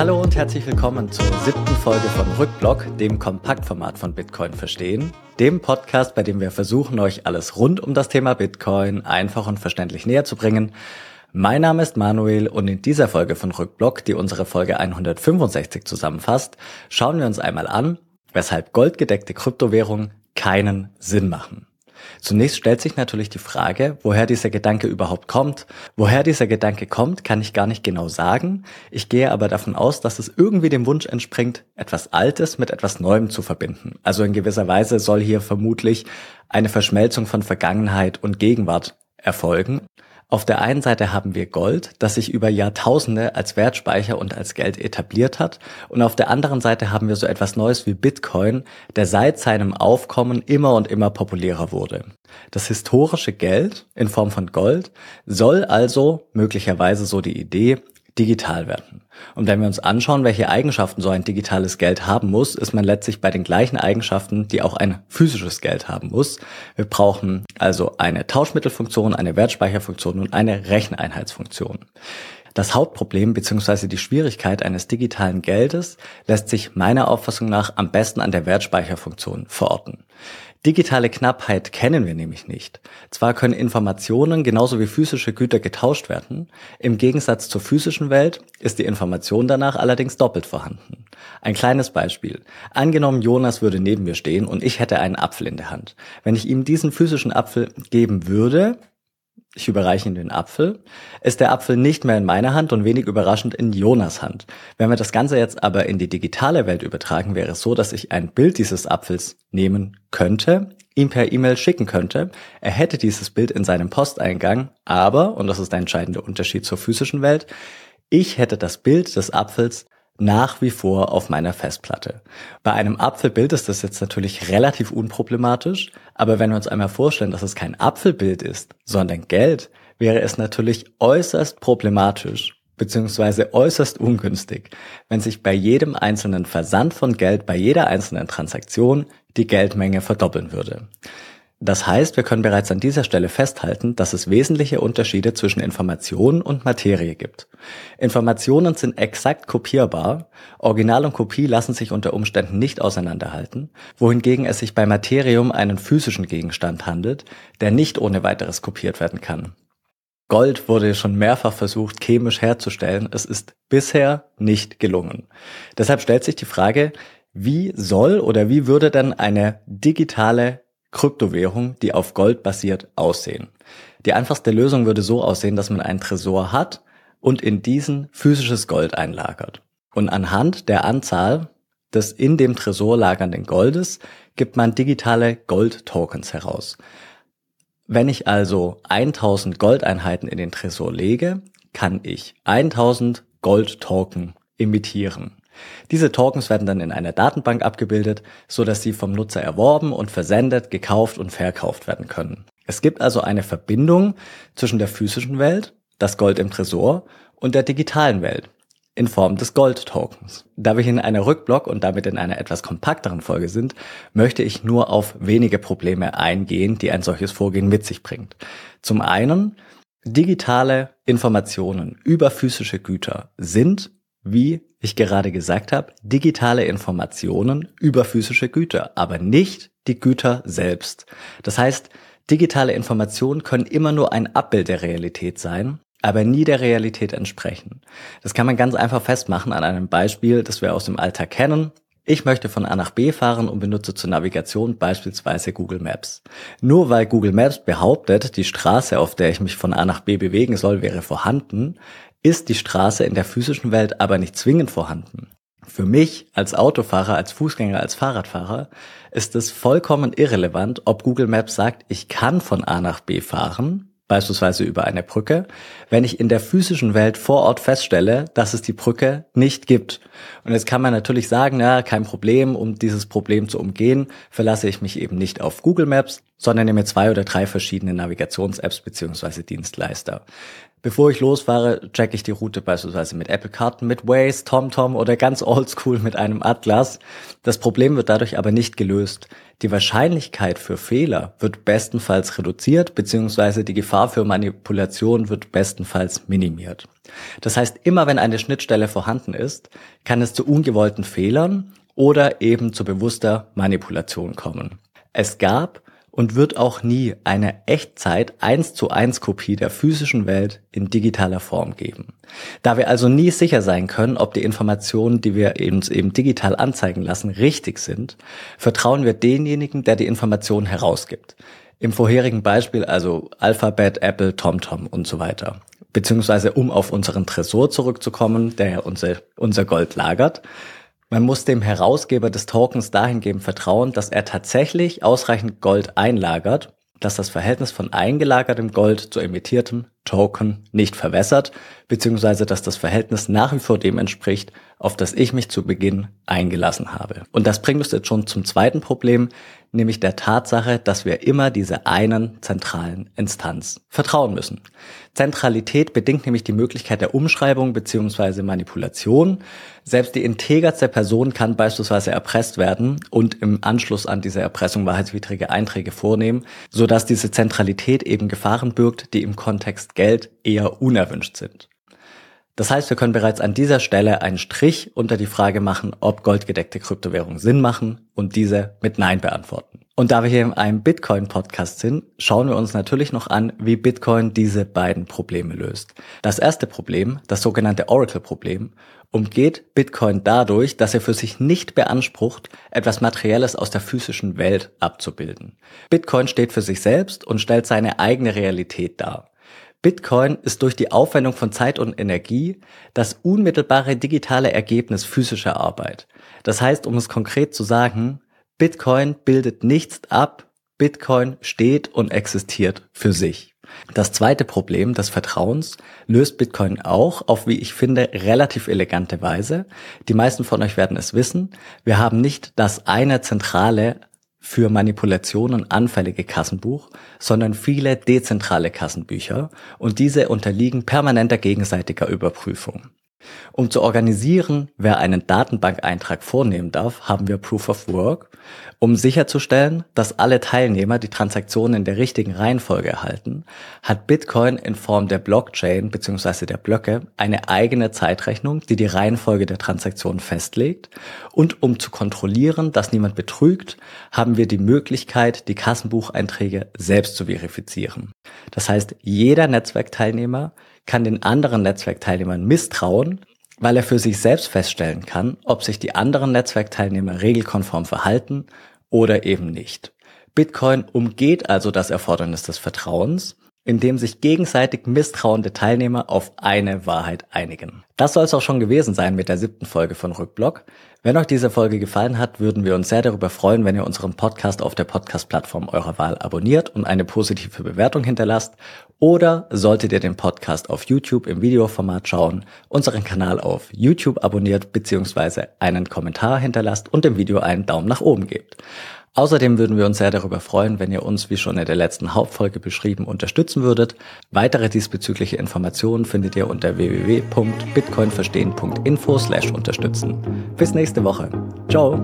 Hallo und herzlich willkommen zur siebten Folge von Rückblock, dem Kompaktformat von Bitcoin verstehen, dem Podcast, bei dem wir versuchen, euch alles rund um das Thema Bitcoin einfach und verständlich näher zu bringen. Mein Name ist Manuel und in dieser Folge von Rückblock, die unsere Folge 165 zusammenfasst, schauen wir uns einmal an, weshalb goldgedeckte Kryptowährungen keinen Sinn machen. Zunächst stellt sich natürlich die Frage, woher dieser Gedanke überhaupt kommt. Woher dieser Gedanke kommt, kann ich gar nicht genau sagen. Ich gehe aber davon aus, dass es irgendwie dem Wunsch entspringt, etwas Altes mit etwas Neuem zu verbinden. Also in gewisser Weise soll hier vermutlich eine Verschmelzung von Vergangenheit und Gegenwart erfolgen. Auf der einen Seite haben wir Gold, das sich über Jahrtausende als Wertspeicher und als Geld etabliert hat. Und auf der anderen Seite haben wir so etwas Neues wie Bitcoin, der seit seinem Aufkommen immer und immer populärer wurde. Das historische Geld in Form von Gold soll also möglicherweise so die Idee digital werden. Und wenn wir uns anschauen, welche Eigenschaften so ein digitales Geld haben muss, ist man letztlich bei den gleichen Eigenschaften, die auch ein physisches Geld haben muss. Wir brauchen also eine Tauschmittelfunktion, eine Wertspeicherfunktion und eine Recheneinheitsfunktion. Das Hauptproblem bzw. die Schwierigkeit eines digitalen Geldes lässt sich meiner Auffassung nach am besten an der Wertspeicherfunktion verorten. Digitale Knappheit kennen wir nämlich nicht. Zwar können Informationen genauso wie physische Güter getauscht werden, im Gegensatz zur physischen Welt ist die Information danach allerdings doppelt vorhanden. Ein kleines Beispiel. Angenommen, Jonas würde neben mir stehen und ich hätte einen Apfel in der Hand. Wenn ich ihm diesen physischen Apfel geben würde, ich überreiche ihm den Apfel, ist der Apfel nicht mehr in meiner Hand und wenig überraschend in Jonas Hand. Wenn wir das Ganze jetzt aber in die digitale Welt übertragen, wäre es so, dass ich ein Bild dieses Apfels nehmen könnte, ihm per E-Mail schicken könnte. Er hätte dieses Bild in seinem Posteingang, aber, und das ist der entscheidende Unterschied zur physischen Welt, ich hätte das Bild des Apfels nach wie vor auf meiner Festplatte. Bei einem Apfelbild ist das jetzt natürlich relativ unproblematisch, aber wenn wir uns einmal vorstellen, dass es kein Apfelbild ist, sondern Geld, wäre es natürlich äußerst problematisch beziehungsweise äußerst ungünstig, wenn sich bei jedem einzelnen Versand von Geld, bei jeder einzelnen Transaktion die Geldmenge verdoppeln würde. Das heißt, wir können bereits an dieser Stelle festhalten, dass es wesentliche Unterschiede zwischen Information und Materie gibt. Informationen sind exakt kopierbar, Original und Kopie lassen sich unter Umständen nicht auseinanderhalten, wohingegen es sich bei Materie um einen physischen Gegenstand handelt, der nicht ohne weiteres kopiert werden kann. Gold wurde schon mehrfach versucht, chemisch herzustellen, es ist bisher nicht gelungen. Deshalb stellt sich die Frage, wie soll oder wie würde denn eine digitale Kryptowährung, die auf Gold basiert, aussehen. Die einfachste Lösung würde so aussehen, dass man einen Tresor hat und in diesen physisches Gold einlagert. Und anhand der Anzahl des in dem Tresor lagernden Goldes gibt man digitale Gold-Tokens heraus. Wenn ich also 1000 Goldeinheiten in den Tresor lege, kann ich 1000 Gold-Token emittieren. Diese Tokens werden dann in einer Datenbank abgebildet, so dass sie vom Nutzer erworben und versendet, gekauft und verkauft werden können. Es gibt also eine Verbindung zwischen der physischen Welt, das Gold im Tresor, und der digitalen Welt in Form des Gold-Tokens. Da wir hier in einer Rückblock und damit in einer etwas kompakteren Folge sind, möchte ich nur auf wenige Probleme eingehen, die ein solches Vorgehen mit sich bringt. Zum einen, digitale Informationen über physische Güter sind wie ich gerade gesagt habe, digitale Informationen über physische Güter, aber nicht die Güter selbst. Das heißt, digitale Informationen können immer nur ein Abbild der Realität sein, aber nie der Realität entsprechen. Das kann man ganz einfach festmachen an einem Beispiel, das wir aus dem Alltag kennen. Ich möchte von A nach B fahren und benutze zur Navigation beispielsweise Google Maps. Nur weil Google Maps behauptet, die Straße, auf der ich mich von A nach B bewegen soll, wäre vorhanden, ist die Straße in der physischen Welt aber nicht zwingend vorhanden. Für mich als Autofahrer, als Fußgänger, als Fahrradfahrer ist es vollkommen irrelevant, ob Google Maps sagt, ich kann von A nach B fahren, beispielsweise über eine Brücke, wenn ich in der physischen Welt vor Ort feststelle, dass es die Brücke nicht gibt. Und jetzt kann man natürlich sagen, ja, kein Problem, um dieses Problem zu umgehen, verlasse ich mich eben nicht auf Google Maps, sondern nehme zwei oder drei verschiedene Navigations-Apps beziehungsweise Dienstleister. Bevor ich losfahre, checke ich die Route beispielsweise mit Apple Karten, mit Waze, TomTom oder ganz oldschool mit einem Atlas. Das Problem wird dadurch aber nicht gelöst. Die Wahrscheinlichkeit für Fehler wird bestenfalls reduziert, beziehungsweise die Gefahr für Manipulation wird bestenfalls minimiert. Das heißt, immer wenn eine Schnittstelle vorhanden ist, kann es zu ungewollten Fehlern oder eben zu bewusster Manipulation kommen. Es gab und wird auch nie eine Echtzeit 1 zu 1 Kopie der physischen Welt in digitaler Form geben. Da wir also nie sicher sein können, ob die Informationen, die wir uns eben digital anzeigen lassen, richtig sind, vertrauen wir denjenigen, der die Informationen herausgibt. Im vorherigen Beispiel also Alphabet, Apple, TomTom und so weiter. Beziehungsweise um auf unseren Tresor zurückzukommen, der ja unser, unser Gold lagert, man muss dem Herausgeber des Tokens dahingehend vertrauen, dass er tatsächlich ausreichend Gold einlagert, dass das Verhältnis von eingelagertem Gold zu emittiertem Token nicht verwässert, beziehungsweise dass das Verhältnis nach wie vor dem entspricht, auf das ich mich zu Beginn eingelassen habe. Und das bringt uns jetzt schon zum zweiten Problem, nämlich der Tatsache, dass wir immer dieser einen zentralen Instanz vertrauen müssen. Zentralität bedingt nämlich die Möglichkeit der Umschreibung beziehungsweise Manipulation. Selbst die integerste Person kann beispielsweise erpresst werden und im Anschluss an diese Erpressung wahrheitswidrige Einträge vornehmen, sodass diese Zentralität eben Gefahren birgt, die im Kontext Geld eher unerwünscht sind. Das heißt, wir können bereits an dieser Stelle einen Strich unter die Frage machen, ob goldgedeckte Kryptowährungen Sinn machen und diese mit Nein beantworten. Und da wir hier in einem Bitcoin-Podcast sind, schauen wir uns natürlich noch an, wie Bitcoin diese beiden Probleme löst. Das erste Problem, das sogenannte Oracle-Problem, umgeht Bitcoin dadurch, dass er für sich nicht beansprucht, etwas Materielles aus der physischen Welt abzubilden. Bitcoin steht für sich selbst und stellt seine eigene Realität dar. Bitcoin ist durch die Aufwendung von Zeit und Energie das unmittelbare digitale Ergebnis physischer Arbeit. Das heißt, um es konkret zu sagen, Bitcoin bildet nichts ab, Bitcoin steht und existiert für sich. Das zweite Problem des Vertrauens löst Bitcoin auch auf, wie ich finde, relativ elegante Weise. Die meisten von euch werden es wissen. Wir haben nicht das eine zentrale für Manipulationen anfällige Kassenbuch, sondern viele dezentrale Kassenbücher und diese unterliegen permanenter gegenseitiger Überprüfung. Um zu organisieren, wer einen Datenbankeintrag vornehmen darf, haben wir Proof of Work, um sicherzustellen, dass alle Teilnehmer die Transaktionen in der richtigen Reihenfolge erhalten, hat Bitcoin in Form der Blockchain bzw. der Blöcke eine eigene Zeitrechnung, die die Reihenfolge der Transaktionen festlegt. Und um zu kontrollieren, dass niemand betrügt, haben wir die Möglichkeit, die Kassenbucheinträge selbst zu verifizieren. Das heißt, jeder Netzwerkteilnehmer kann den anderen Netzwerkteilnehmern misstrauen, weil er für sich selbst feststellen kann, ob sich die anderen Netzwerkteilnehmer regelkonform verhalten oder eben nicht. Bitcoin umgeht also das Erfordernis des Vertrauens, indem sich gegenseitig misstrauende Teilnehmer auf eine Wahrheit einigen. Das soll es auch schon gewesen sein mit der siebten Folge von Rückblock. Wenn euch diese Folge gefallen hat, würden wir uns sehr darüber freuen, wenn ihr unseren Podcast auf der Podcast-Plattform eurer Wahl abonniert und eine positive Bewertung hinterlasst. Oder solltet ihr den Podcast auf YouTube im Videoformat schauen, unseren Kanal auf YouTube abonniert bzw. einen Kommentar hinterlasst und dem Video einen Daumen nach oben gebt. Außerdem würden wir uns sehr darüber freuen, wenn ihr uns, wie schon in der letzten Hauptfolge beschrieben, unterstützen würdet. Weitere diesbezügliche Informationen findet ihr unter www.bitcoinverstehen.info slash unterstützen. Nächste Woche. Ciao!